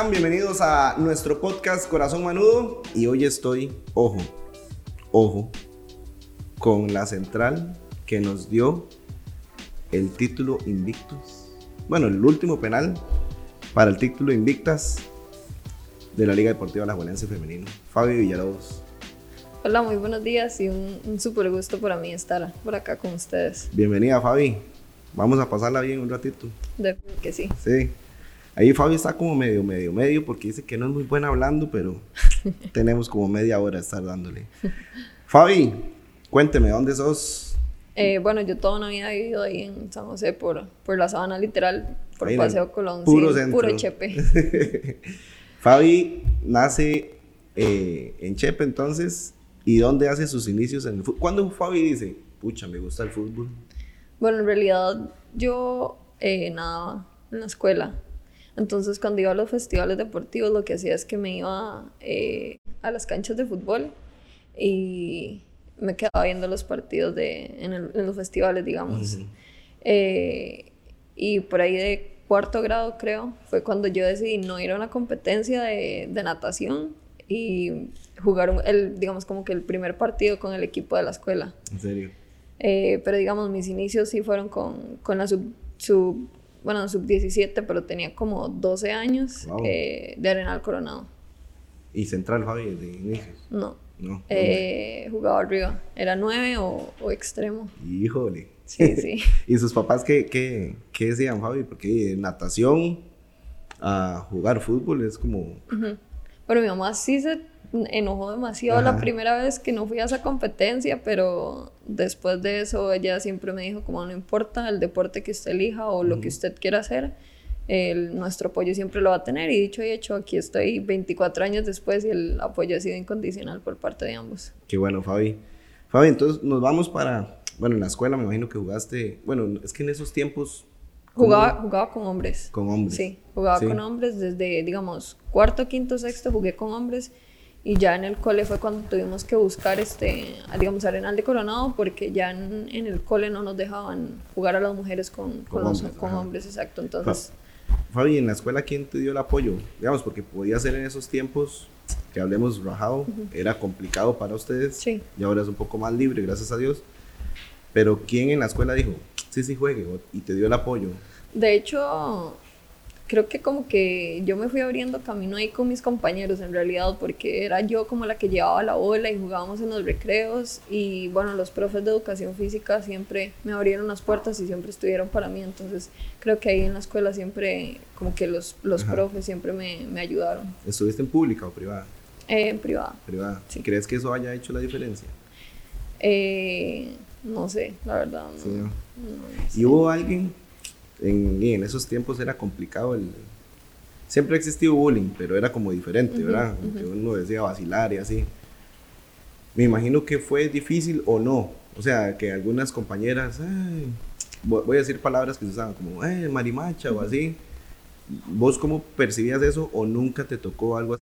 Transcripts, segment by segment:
están? Bienvenidos a nuestro podcast Corazón Manudo. Y hoy estoy, ojo, ojo, con la central que nos dio el título Invictus. Bueno, el último penal para el título Invictas de la Liga Deportiva Alajuelense Femenino. Fabio Villalobos. Hola, muy buenos días y un, un súper gusto para mí estar por acá con ustedes. Bienvenida, Fabi. Vamos a pasarla bien un ratito. De que sí. Sí. Ahí Fabi está como medio, medio, medio, porque dice que no es muy buena hablando, pero tenemos como media hora de estar dándole. Fabi, cuénteme, ¿dónde sos? Eh, bueno, yo toda una vida he vivido ahí en San José por, por la sabana literal, por Ahí Paseo Colón, puro sí, centro. puro Chepe. Fabi nace eh, en Chepe entonces, ¿y dónde hace sus inicios en el fútbol? ¿Cuándo Fabi dice, pucha, me gusta el fútbol? Bueno, en realidad yo eh, nadaba en la escuela. Entonces, cuando iba a los festivales deportivos, lo que hacía es que me iba eh, a las canchas de fútbol y me quedaba viendo los partidos de, en, el- en los festivales, digamos. Eh, y por ahí de cuarto grado, creo, fue cuando yo decidí no ir a una competencia de, de natación y jugar un- el, digamos, como que el primer partido con el equipo de la escuela. En serio. Eh, pero digamos, mis inicios sí fueron con, con la sub, sub, bueno, sub 17, pero tenía como 12 años Wow. eh, de Arenal Coronado. ¿Y Central Fabi de inicios? No, No. eh, jugaba arriba, era 9 o, o extremo. Híjole. Sí, sí. ¿Y sus papás qué, qué, qué decían, Fabi? Porque natación a jugar fútbol es como... Ujú. Pero mi mamá sí se enojó demasiado la Ajá. primera vez que no fui a esa competencia, pero después de eso ella siempre me dijo como no importa el deporte que usted elija o lo que usted quiera hacer, el- nuestro apoyo siempre lo va a tener y dicho y hecho, aquí estoy 24 años después y el apoyo ha sido incondicional por parte de ambos. Qué bueno, Fabi. Fabi, entonces nos vamos para... Bueno, en la escuela me imagino que jugaste... Bueno, es que en esos tiempos... Jugaba, jugaba con hombres. Con hombres. Sí, jugaba Sí. con hombres desde, digamos, cuarto, quinto, sexto jugué con hombres y ya en el cole fue cuando tuvimos que buscar, este, digamos, Arenal de Coronado porque ya en, en el cole no nos dejaban jugar a las mujeres con, Con con, los- hombres, con hombres, exacto. Entonces, Fabi, en la escuela, ¿quién te dio el apoyo? Digamos, porque podía ser en esos tiempos que hablemos rajado, era complicado para ustedes. Sí. Y ahora es un poco más libre, gracias a Dios. Pero ¿quién en la escuela dijo, sí, sí, juegue? Y te dio el apoyo. de hecho, creo que como que yo me fui abriendo camino ahí con mis compañeros en realidad porque era yo como la que llevaba la bola y jugábamos en los recreos y bueno, los profes de educación física siempre me abrieron las puertas y siempre estuvieron para mí, entonces creo que ahí en la escuela siempre como que los, los Ajá. profes siempre me, me ayudaron ¿Estuviste en pública o privada? Eh, en privada. Privada. Sí. ¿Crees que eso haya hecho la diferencia? Eh, no sé, la verdad. No, Sí, ¿no? no ¿Y hubo alguien, en, en esos tiempos era complicado el... Siempre ha existido bullying, pero era como diferente, ¿verdad? Como que uno decía vacilar y así. Me imagino que fue difícil o no. O sea, que algunas compañeras, "Ay", vo- voy a decir palabras que se usaban como, eh, marimacha o así. ¿Vos cómo percibías eso o nunca te tocó algo así?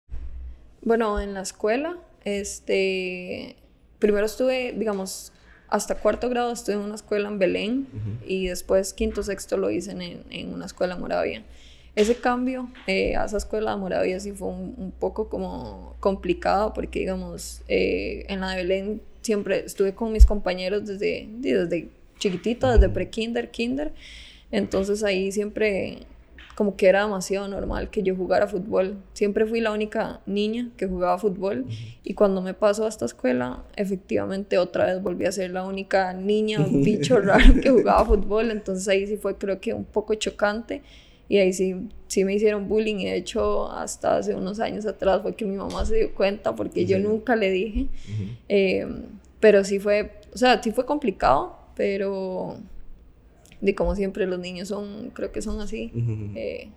Bueno, en la escuela, este, primero estuve, digamos, hasta cuarto grado estuve en una escuela en Belén y después quinto, sexto lo hice en, en una escuela en Moravia. Ese cambio eh, a esa escuela de Moravia sí fue un, un poco como complicado porque, digamos, eh, en la de Belén siempre estuve con mis compañeros desde, desde chiquitita, desde pre-kinder, kinder. Entonces ahí siempre como que era demasiado normal que yo jugara fútbol. Siempre fui la única niña que jugaba fútbol y cuando me pasó a esta escuela, efectivamente otra vez volví a ser la única niña, un bicho raro que jugaba fútbol. Entonces ahí sí fue creo que un poco chocante y ahí sí, sí me hicieron bullying y de hecho hasta hace unos años atrás fue que mi mamá se dio cuenta porque yo nunca le dije. Eh, pero sí fue, o sea, sí fue complicado, pero de como siempre los niños son, creo que son así. Eh,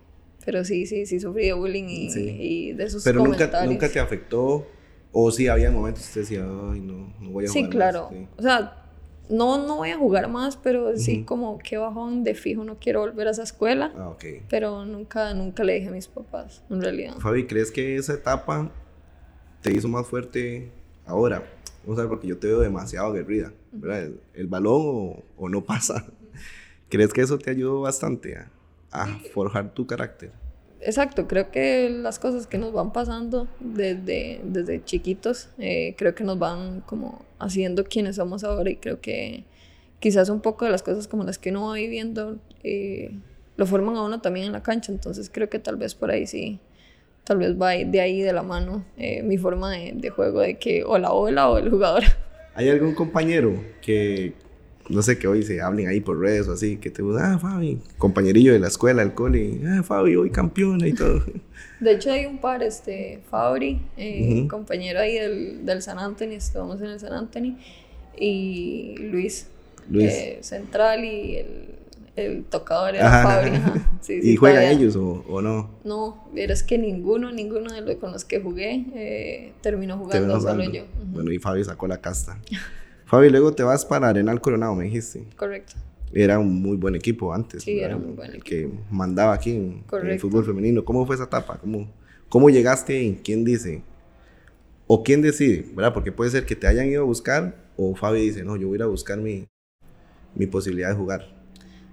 pero sí, sí, sí sufrí de bullying y, Sí. y de esos Pero nunca, comentarios. nunca te afectó o sí había momentos que usted decía, ay, no, no voy a Sí, jugar más", claro. sí. O sea, no, no voy a jugar más, pero sí como que bajón de fijo, no quiero volver a esa escuela. Ah, ok. Pero nunca, nunca le dije a mis papás, en realidad. Fabi, ¿crees que esa etapa te hizo más fuerte ahora? Vamos a ver, porque yo te veo demasiado aguerrida, ¿verdad? El, el balón o, o no pasa. ¿Crees que eso te ayudó bastante a, a forjar tu carácter? exacto, creo que las cosas que nos van pasando desde, desde chiquitos, eh, creo que nos van como haciendo quienes somos ahora y creo que quizás un poco de las cosas como las que uno va viviendo eh, lo forman a uno también en la cancha, entonces creo que tal vez por ahí sí, tal vez va de ahí de la mano eh, mi forma de, de, juego de que o la ola o el jugador. ¿Hay algún compañero que, no sé, que hoy se hablen ahí por redes o así, que te gusta, ah, Fabi, compañerillo de la escuela, el cole, ah, Fabi, hoy campeona y todo? De hecho hay un par, este, Fabri, eh, compañero ahí del, del San Antonio, estamos en el San Antonio, y Luis, Luis. Eh, central y el el tocador era Fabri. Sí, sí, ¿Y juegan ellos o, o, no? No, es que ninguno, ninguno de los con los que jugué eh, terminó jugando, solo yo. Bueno, y Fabi sacó la casta. Fabi, luego te vas para Arenal Coronado, me dijiste. Correcto. Era un muy buen equipo antes. Sí, era muy buen equipo. Que mandaba aquí en, el fútbol femenino. ¿Cómo fue esa etapa? ¿Cómo, ¿Cómo llegaste ahí? ¿Quién dice? ¿O quién decide? ¿Verdad? Porque puede ser que te hayan ido a buscar o Fabi dice, no, yo voy a ir a buscar mi, mi posibilidad de jugar.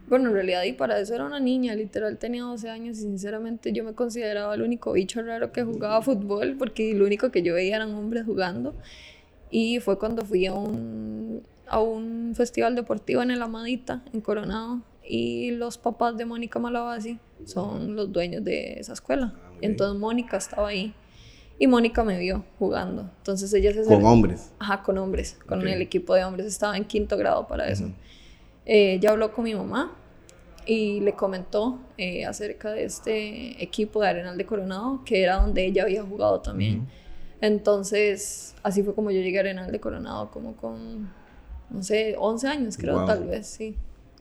Bueno, en realidad, y para eso era una niña, literal tenía 12 años y sinceramente yo me consideraba el único bicho raro que jugaba fútbol porque lo único que yo veía eran hombres jugando. Y fue cuando fui a un, a un festival deportivo en el Amadita, en Coronado, y los papás de Mónica Malavasi son los dueños de esa escuela. Ah, Entonces Mónica estaba ahí y Mónica me vio jugando. Entonces ella se... ¿Con hombres? Ajá, con hombres, con el equipo de hombres. Estaba en quinto grado para eso. Eh, ella habló con mi mamá y le comentó eh, acerca de este equipo de Arenal de Coronado, que era donde ella había jugado también. Entonces, así fue como yo llegué a Arenal de Coronado, como con, no sé, 11 años creo, tal vez, sí.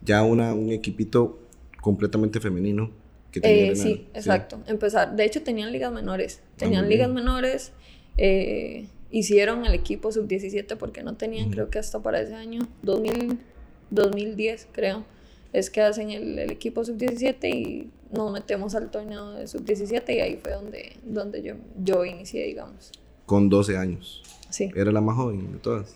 Ya una, un equipito completamente femenino. Que tenía eh, sí, exacto. Empezar, de hecho tenían ligas menores, ah, tenían ligas menores, eh, hicieron el equipo sub-17 porque no tenían, creo que hasta para ese año, 2000, 2010 creo es que hacen el, equipo sub-17 y nos metemos al torneo de sub-17 y ahí fue donde, donde yo, yo inicié, digamos. Con 12 años. Sí. ¿Era la más joven de todas?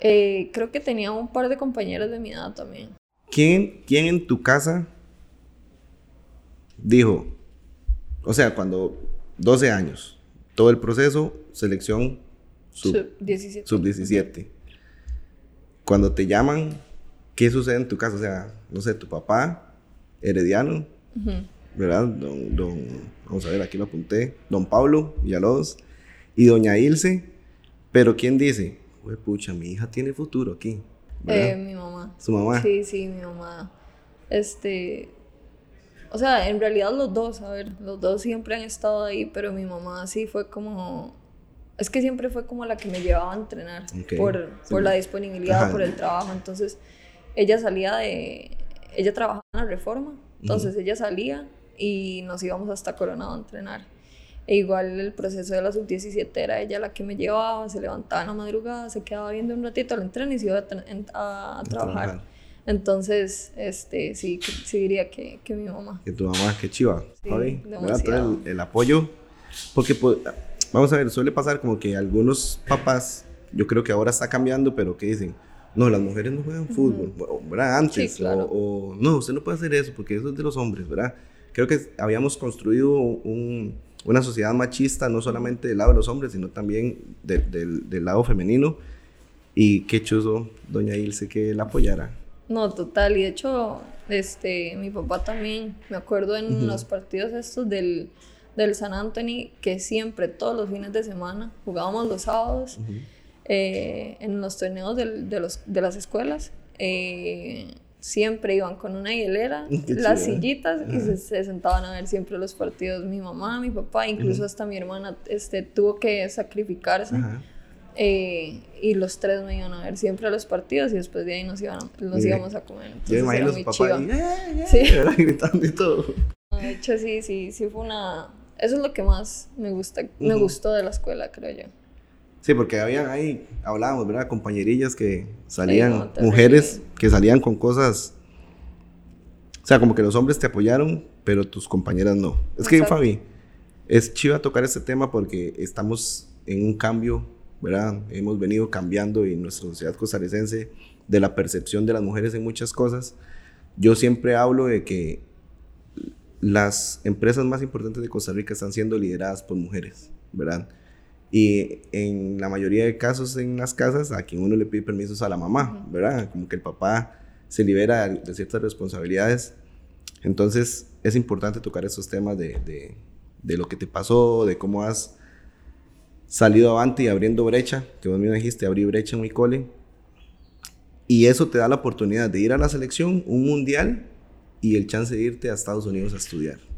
Eh, creo que tenía un par de compañeros de mi edad también. ¿Quién, ¿Quién en tu casa dijo, o sea, cuando 12 años, todo el proceso, selección sub-17. Sub-17. Cuando te llaman, ¿qué sucede en tu casa? O sea, no sé, tu papá, herediano, ¿verdad? Don, don, vamos a ver, aquí lo apunté, don Pablo Villalobos y doña Ilse, pero ¿quién dice? Uy, pucha, mi hija tiene futuro aquí. Eh, mi mamá. ¿Su mamá? Sí, sí, mi mamá. Este, o sea, en realidad los dos, a ver, los dos siempre han estado ahí, pero mi mamá sí fue como, es que siempre fue como la que me llevaba a entrenar por, por la disponibilidad, por el trabajo, entonces ella salía de, ella trabajaba en la reforma, entonces ella salía y nos íbamos hasta Coronado a entrenar. E igual el proceso de la sub-17 era ella la que me llevaba, se levantaba en la madrugada, se quedaba viendo un ratito al entreno y se iba a, trabajar. Entonces, este, sí, sí diría que, que mi mamá. Que tu mamá, que chiva. Sí, el, el, apoyo. Porque, pues, vamos a ver, suele pasar como que algunos papás, yo creo que ahora está cambiando, pero que dicen, no, las mujeres no juegan fútbol, ¿verdad? Antes, o, no, usted no puede hacer eso porque eso es de los hombres, ¿verdad? Creo que habíamos construido una sociedad machista, no solamente del lado de los hombres, sino también del lado femenino. Y qué chuzo, doña Ilse, que la apoyara. No, total, y de hecho, este, mi papá también, me acuerdo en los partidos estos del, del San Anthony, que siempre, todos los fines de semana, jugábamos los sábados. Eh, en los torneos de, de, los, de las escuelas. Eh, siempre iban con una hielera, las sillitas y se, sentaban a ver siempre los partidos. Mi mamá, mi papá, incluso hasta mi hermana este, tuvo que sacrificarse. Eh, y los tres me iban a ver siempre los partidos y después de ahí nos, iban nos íbamos a comer. Yo imagino a papá sí. gritando y todo. De hecho, sí, sí, sí fue una... Eso es lo que más me gusta, me gustó de la escuela, creo yo. Sí, porque habían ahí, hablábamos, ¿verdad? Compañerillas que salían, mujeres que salían con cosas. O sea, como que los hombres te apoyaron, pero tus compañeras no. Es que, Fabi, es chiva tocar este tema porque estamos en un cambio, ¿verdad? Hemos venido cambiando en nuestra sociedad costarricense de la percepción de las mujeres en muchas cosas. Yo siempre hablo de que las empresas más importantes de Costa Rica están siendo lideradas por mujeres, ¿verdad? Y en la mayoría de casos en las casas, a quien uno le pide permisos a la mamá, ¿verdad? Como que el papá se libera de ciertas responsabilidades. Entonces, es importante tocar esos temas de, de, de lo que te pasó, de cómo has salido avante y abriendo brecha, que vos mismo dijiste, abrí brecha en mi cole. Y eso te da la oportunidad de ir a la selección, un mundial y el chance de irte a Estados Unidos a estudiar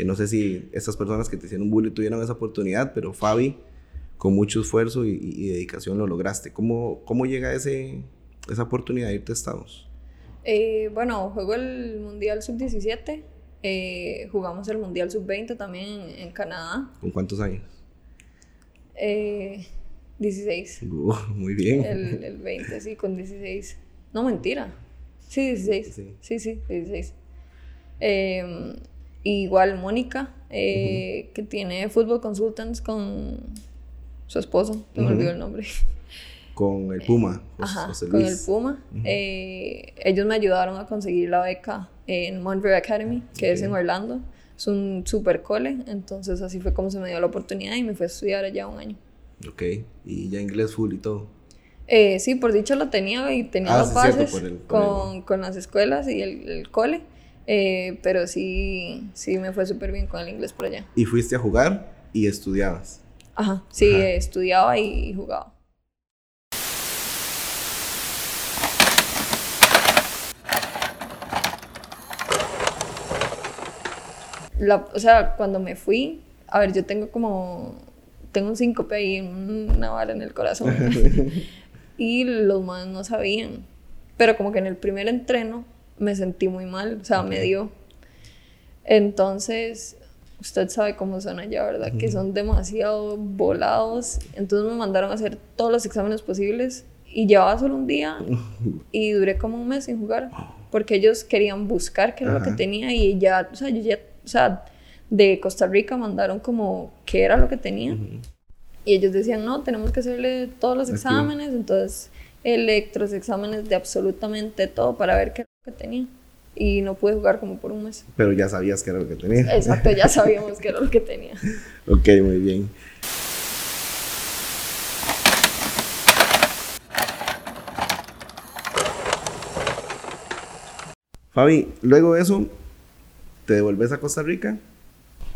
que no sé si esas personas que te hicieron bullying tuvieron esa oportunidad, pero Fabi, con mucho esfuerzo y, dedicación lo lograste. ¿Cómo, cómo llega ese, esa oportunidad de irte a Estados? Eh, bueno, juego el Mundial Sub-17, eh, jugamos el Mundial Sub-20 también en, Canadá. ¿Con cuántos años? Eh, 16. muy bien. El, el, 20, sí, con 16. No, mentira. Sí, 16. Sí, sí, sí 16. Eh, Igual Mónica, eh, que tiene Football Consultants con su esposo, me olvidó el nombre. Con el Puma. Ajá, con el Puma. Eh, ellos me ayudaron a conseguir la beca en Monterey Academy, que es en Orlando. Es un super cole, entonces así fue como se me dio la oportunidad y me fui a estudiar allá un año. Ok, y ya inglés full y todo. Eh, sí, por dicho lo tenía y tenía ah, los pases con, con, las escuelas y el, el cole. Eh, pero sí, sí me fue súper bien con el inglés por allá. ¿Y fuiste a jugar y estudiabas? Ajá, sí, estudiaba y jugaba. La, o sea, cuando me fui, a ver, yo tengo como, tengo un síncope ahí, una bala en el corazón. y los más no sabían. Pero como que en el primer entreno me sentí muy mal, o sea, me dio. Entonces, usted sabe cómo son allá, ¿verdad? Que son demasiado volados. Entonces me mandaron a hacer todos los exámenes posibles y llevaba solo un día y duré como un mes sin jugar porque ellos querían buscar qué era lo que tenía y ya, o sea, yo ya, o sea, de Costa Rica mandaron como qué era lo que tenía. Y ellos decían, no, tenemos que hacerle todos los exámenes, entonces electros, exámenes de absolutamente todo para ver qué que tenía. Y no pude jugar como por un mes. Pero ya sabías que era lo que tenía. Exacto, ya sabíamos que era lo que tenía. ok, muy bien. Fabi, luego de eso, te devolves a Costa Rica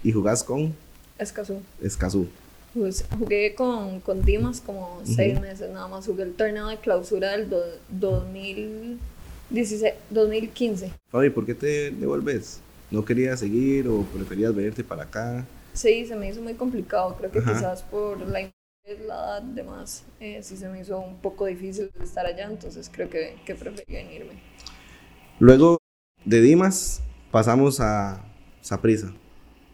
y jugás con... Escazú. Escazú. Pues jugué con, con Dimas como seis meses nada más. Jugué el torneo de clausura del 2000 2015. Fabi, ¿por qué te devuelves? ¿No querías seguir o preferías venirte para acá? Sí, se me hizo muy complicado. Creo que quizás por la edad demás, eh, sí se me hizo un poco difícil estar allá, entonces creo que, que preferí venirme. Luego de Dimas pasamos a Saprisa,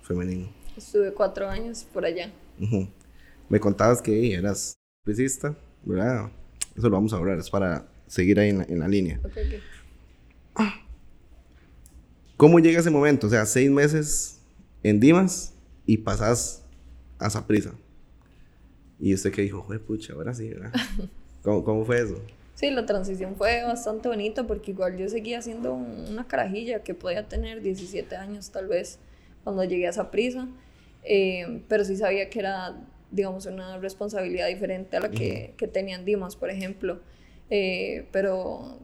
femenino. Estuve cuatro años por allá. Me contabas que eras prisista, ¿verdad? Eso lo vamos a hablar, es para seguir ahí en la, línea. ¿Cómo llega ese momento? O sea, seis meses en Dimas y pasas a Saprisa. Y usted que dijo, joder, pucha, ahora sí, ¿verdad? ¿Cómo, ¿Cómo, fue eso? Sí, la transición fue bastante bonita porque igual yo seguía siendo una carajilla que podía tener 17 años tal vez cuando llegué a Saprisa. Eh, pero sí sabía que era, digamos, una responsabilidad diferente a la que, que tenía en Dimas, por ejemplo. Eh, pero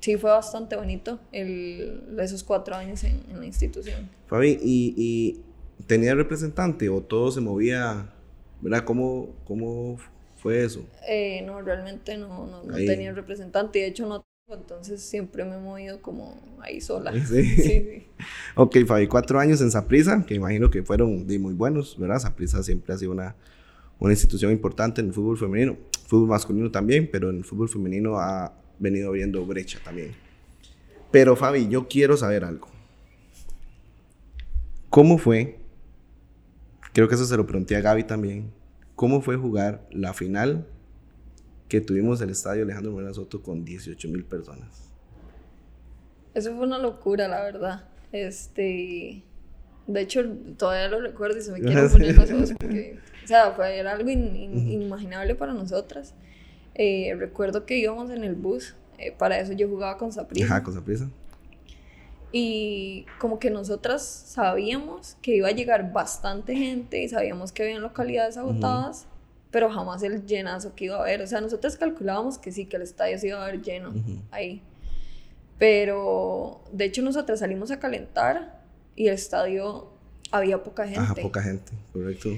sí fue bastante bonito el, esos cuatro años en, la institución. Fabi, ¿y, ¿y, tenía representante o todo se movía? ¿Verdad? ¿Cómo, cómo fue eso? Eh, no, realmente no, no, no tenía representante. De hecho, no tengo, entonces siempre me he movido como ahí sola. Sí, sí. sí. ok, Fabi, cuatro años en Saprisa, que imagino que fueron muy buenos, ¿verdad? Saprisa siempre ha sido una, una institución importante en el fútbol femenino fútbol masculino también, pero en el fútbol femenino ha venido abriendo brecha también. Pero Fabi, yo quiero saber algo. ¿Cómo fue? Creo que eso se lo pregunté a Gaby también. ¿Cómo fue jugar la final que tuvimos el estadio Alejandro Moreno Soto con 18 mil personas? Eso fue una locura, la verdad. Este, de hecho, todavía lo recuerdo y se me quieren poner los ojos porque o sea, fue, era algo inimaginable para nosotras. Eh, recuerdo que íbamos en el bus, eh, para eso yo jugaba con Saprisa. Ajá, con Saprisa. Y como que nosotras sabíamos que iba a llegar bastante gente y sabíamos que habían localidades agotadas, pero jamás el llenazo que iba a haber. O sea, nosotros calculábamos que sí, que el estadio se iba a ver lleno ahí. Pero de hecho nosotras salimos a calentar y el estadio había poca gente. Ajá, poca gente, correcto.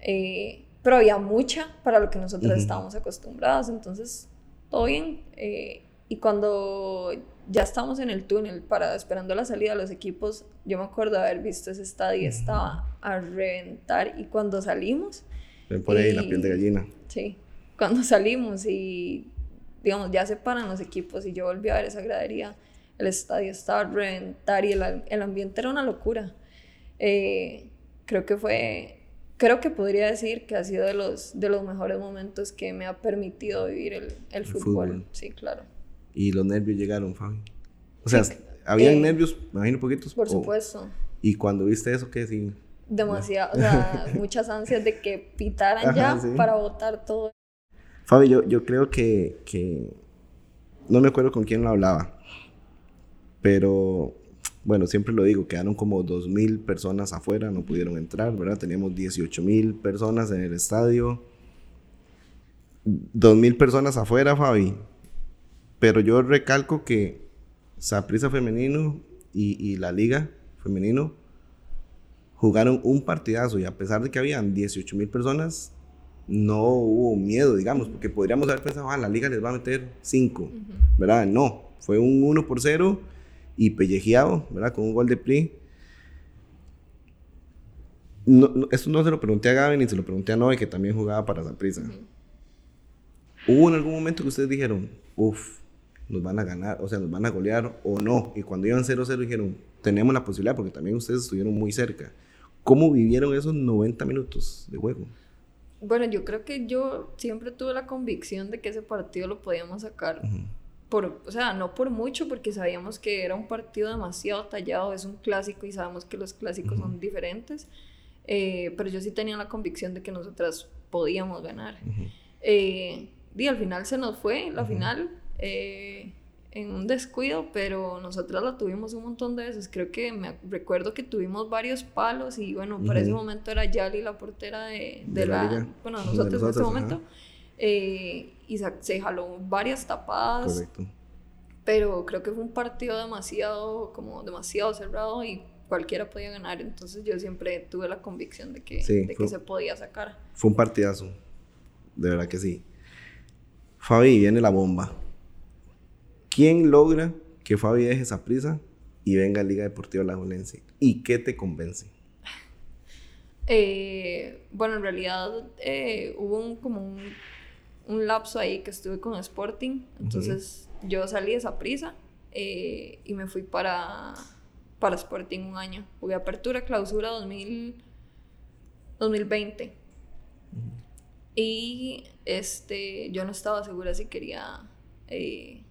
Eh, pero había mucha para lo que nosotras estábamos acostumbradas, entonces todo bien. Eh, y cuando ya estábamos en el túnel para esperando la salida de los equipos, yo me acuerdo haber visto ese estadio, estaba a reventar y cuando salimos... Ven por ahí la piel de gallina. Sí, cuando salimos y digamos ya se paran los equipos y yo volví a ver esa gradería, el estadio estaba a reventar y el, el ambiente era una locura. Eh, creo que fue, creo que podría decir que ha sido de los, de los mejores momentos que me ha permitido vivir el, el, fútbol. Sí, claro. ¿Y los nervios llegaron, Fabi? O sea, ¿habían eh, nervios, me imagino, poquitos? Por supuesto. ¿Y cuando viste eso, qué sí? Demasiado, o sea, muchas ansias de que pitaran ya para votar todo. Fabi, yo, yo creo que, que, no me acuerdo con quién lo hablaba, pero bueno, siempre lo digo, quedaron como 2.000 personas afuera, no pudieron entrar, ¿verdad? Teníamos 18.000 personas en el estadio. 2.000 personas afuera, Fabi. Pero yo recalco que Saprisa Femenino y, y, la Liga Femenino jugaron un partidazo y a pesar de que habían 18.000 personas, no hubo miedo, digamos, porque podríamos haber pensado, ah, la Liga les va a meter 5, ¿verdad? No, fue un 1 por 0 y pellejeado, ¿verdad? Con un gol de PRI. No, esto no se lo pregunté a Gavin ni se lo pregunté a Noé, que también jugaba para Zaprisa. ¿Hubo en algún momento que ustedes dijeron, uff, nos van a ganar, o sea, nos van a golear o no? Y cuando iban 0-0 dijeron, tenemos la posibilidad, porque también ustedes estuvieron muy cerca. ¿Cómo vivieron esos 90 minutos de juego? Bueno, yo creo que yo siempre tuve la convicción de que ese partido lo podíamos sacar por, o sea, no por mucho, porque sabíamos que era un partido demasiado tallado, es un clásico y sabemos que los clásicos son diferentes, eh, pero yo sí tenía la convicción de que nosotras podíamos ganar. Eh, y al final se nos fue, la final, eh, en un descuido, pero nosotras la tuvimos un montón de veces. Creo que me recuerdo que tuvimos varios palos y bueno, para ese momento era Yali la portera de, de, la, bueno, nosotros, en ese momento. Eh, y se, jaló varias tapadas. Correcto. Pero creo que fue un partido demasiado, como demasiado cerrado y cualquiera podía ganar. Entonces yo siempre tuve la convicción de que, de que se podía sacar. Fue un partidazo. De verdad que sí. Fabi, viene la bomba. ¿Quién logra que Fabi deje esa prisa y venga a Liga Deportiva La Julense? ¿Y qué te convence? Eh, bueno, en realidad eh, hubo un, como un un lapso ahí que estuve con Sporting. Entonces yo salí de esa prisa eh, y me fui para, para Sporting un año. Jugué apertura, clausura 2000, 2020. Y este, yo no estaba segura si quería eh,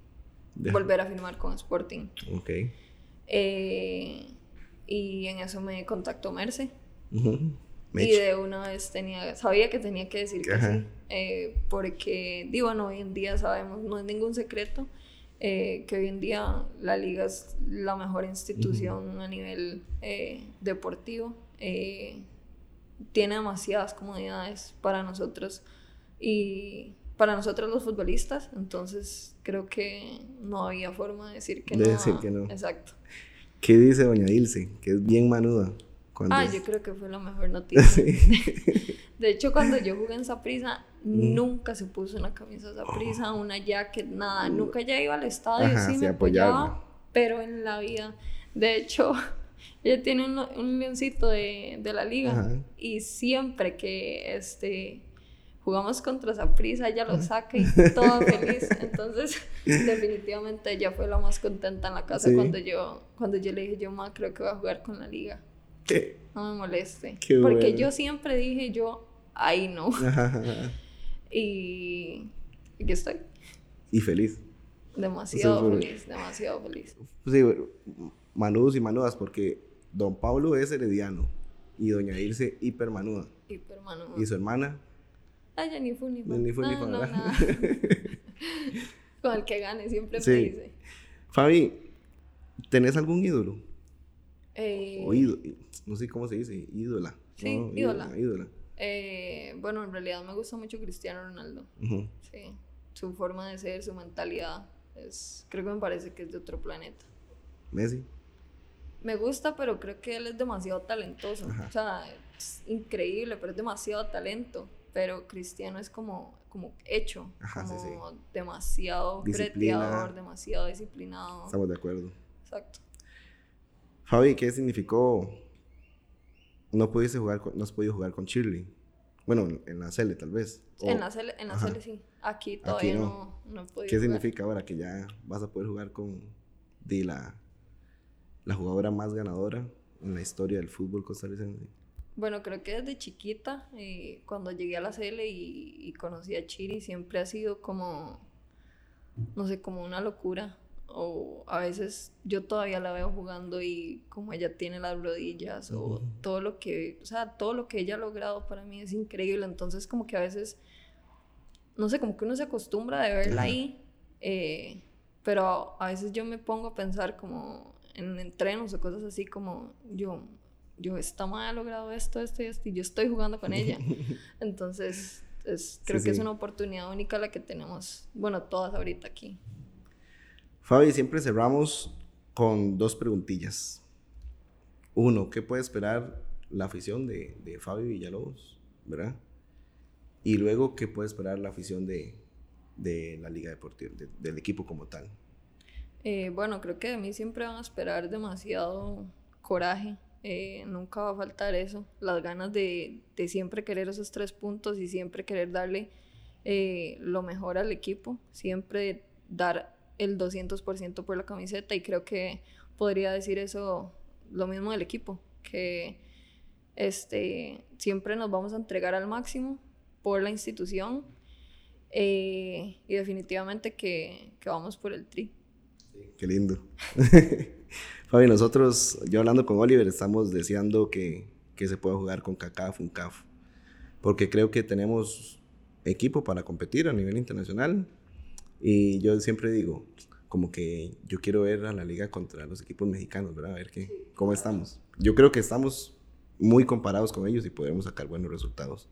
volver a firmar con Sporting. Ok. Eh, y en eso me contactó Merce. Y de una vez tenía, sabía que tenía que decir que sí. Eh, porque, digo, bueno, hoy en día sabemos, no es ningún secreto, eh, que hoy en día la liga es la mejor institución a nivel eh, deportivo. tiene demasiadas comodidades para nosotros y para nosotros los futbolistas, entonces creo que no había forma de decir que de Decir que no. Exacto. ¿Qué dice doña Ilse? Que es bien manuda. Ah, yo creo que fue la mejor noticia. De hecho, cuando yo jugué en Saprisa, nunca se puso una camisa Saprisa, oh. una jacket, nada. Nunca ya iba al estadio, sí me apoyaba, pero en la vida. De hecho, ella tiene un, leoncito de, de, la liga y siempre que este jugamos contra Saprisa, ella lo saca y todo feliz. Entonces, definitivamente ella fue la más contenta en la casa cuando yo cuando yo le dije, yo, ma, creo que voy a jugar con la liga. No me moleste. Porque yo siempre dije yo, ahí no. y aquí estoy. Y feliz. Demasiado feliz, demasiado feliz. Sí, manudos y manudas, porque don Pablo es herediano y doña Ilse hipermanuda. Hipermanuda. ¿Y su hermana? Ay, ya ni fue ni Ni fue no, no, Con el que gane, siempre me dice. Fabi, ¿tenés algún ídolo? Eh, O ído- no sé cómo se dice, ídola. Sí, No, ídola. ídola. eh, bueno, en realidad me gusta mucho Cristiano Ronaldo. Sí. Su forma de ser, su mentalidad. Es, creo que me parece que es de otro planeta. Messi. Me gusta, pero creo que él es demasiado talentoso. Ajá. O sea, es increíble, pero es demasiado talento. Pero Cristiano es como, como hecho, Ajá, sí, como demasiado Disciplina. breteador, demasiado disciplinado. Estamos de acuerdo. Exacto. Fabi, ¿qué significó? No pudiste jugar con, no has podido jugar con Shirley. Bueno, en la Cele tal vez. O- en la Cele, en la. Cele sí. Aquí todavía no. no. no, he podido ¿Qué jugar. significa ahora que ya vas a poder jugar con la jugadora más ganadora en la historia del fútbol costarricense? Bueno, creo que desde chiquita, eh, cuando llegué a la CL y, y conocí a Chiri, siempre ha sido como, no sé, como una locura. O a veces yo todavía la veo jugando y como ella tiene las rodillas o todo lo que, o sea, todo lo que ella ha logrado para mí es increíble. Entonces como que a veces, no sé, como que uno se acostumbra de verla ahí, eh, pero a veces yo me pongo a pensar como en entrenos o cosas así como yo, yo, esta madre ha logrado esto, esto y esto, y yo estoy jugando con ella. Entonces, es, creo Sí, que es una oportunidad única la que tenemos, bueno, todas ahorita aquí. Fabi, siempre cerramos con dos preguntillas. Uno, ¿qué puede esperar la afición de, de Fabi Villalobos? ¿Verdad? Y luego, ¿qué puede esperar la afición de, de la Liga Deportiva, de- del equipo como tal? Eh, bueno, creo que de mí siempre van a esperar demasiado coraje. eh, nunca va a faltar eso. Las ganas de, de siempre querer esos tres puntos y siempre querer darle eh, lo mejor al equipo. Siempre dar el 200% por la camiseta. Y creo que podría decir eso lo mismo del equipo. Que este, siempre nos vamos a entregar al máximo por la institución. eh, y definitivamente que, que vamos por el tri. Qué lindo. Fabi, nosotros, yo hablando con Oliver, estamos deseando que, que se pueda jugar con CACAF, UNCAF, porque creo que tenemos equipo para competir a nivel internacional. Y yo siempre digo, como que yo quiero ver a la liga contra los equipos mexicanos, ¿verdad? A ver qué, cómo estamos. Yo creo que estamos muy comparados con ellos y podremos sacar buenos resultados.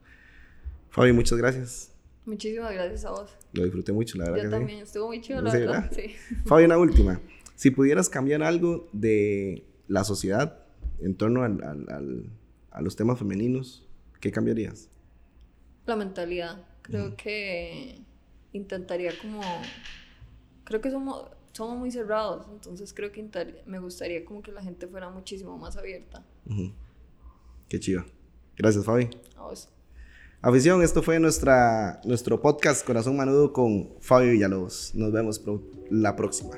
Fabi, muchas gracias. Muchísimas gracias a vos. Lo disfruté mucho, la verdad. Yo que sí. también, estuvo muy chido, la Sí, verdad. Sí. Fabi, una última. Si pudieras cambiar algo de la sociedad en torno al- al- al- a los temas femeninos, ¿qué cambiarías? La mentalidad. Creo que intentaría como... Creo que somos, somos muy cerrados, entonces creo que me gustaría como que la gente fuera muchísimo más abierta. Qué chiva. Gracias, Fabi. A vos. Afición, esto fue nuestra, nuestro podcast Corazón Manudo con Fabi Villalobos. Nos vemos la próxima.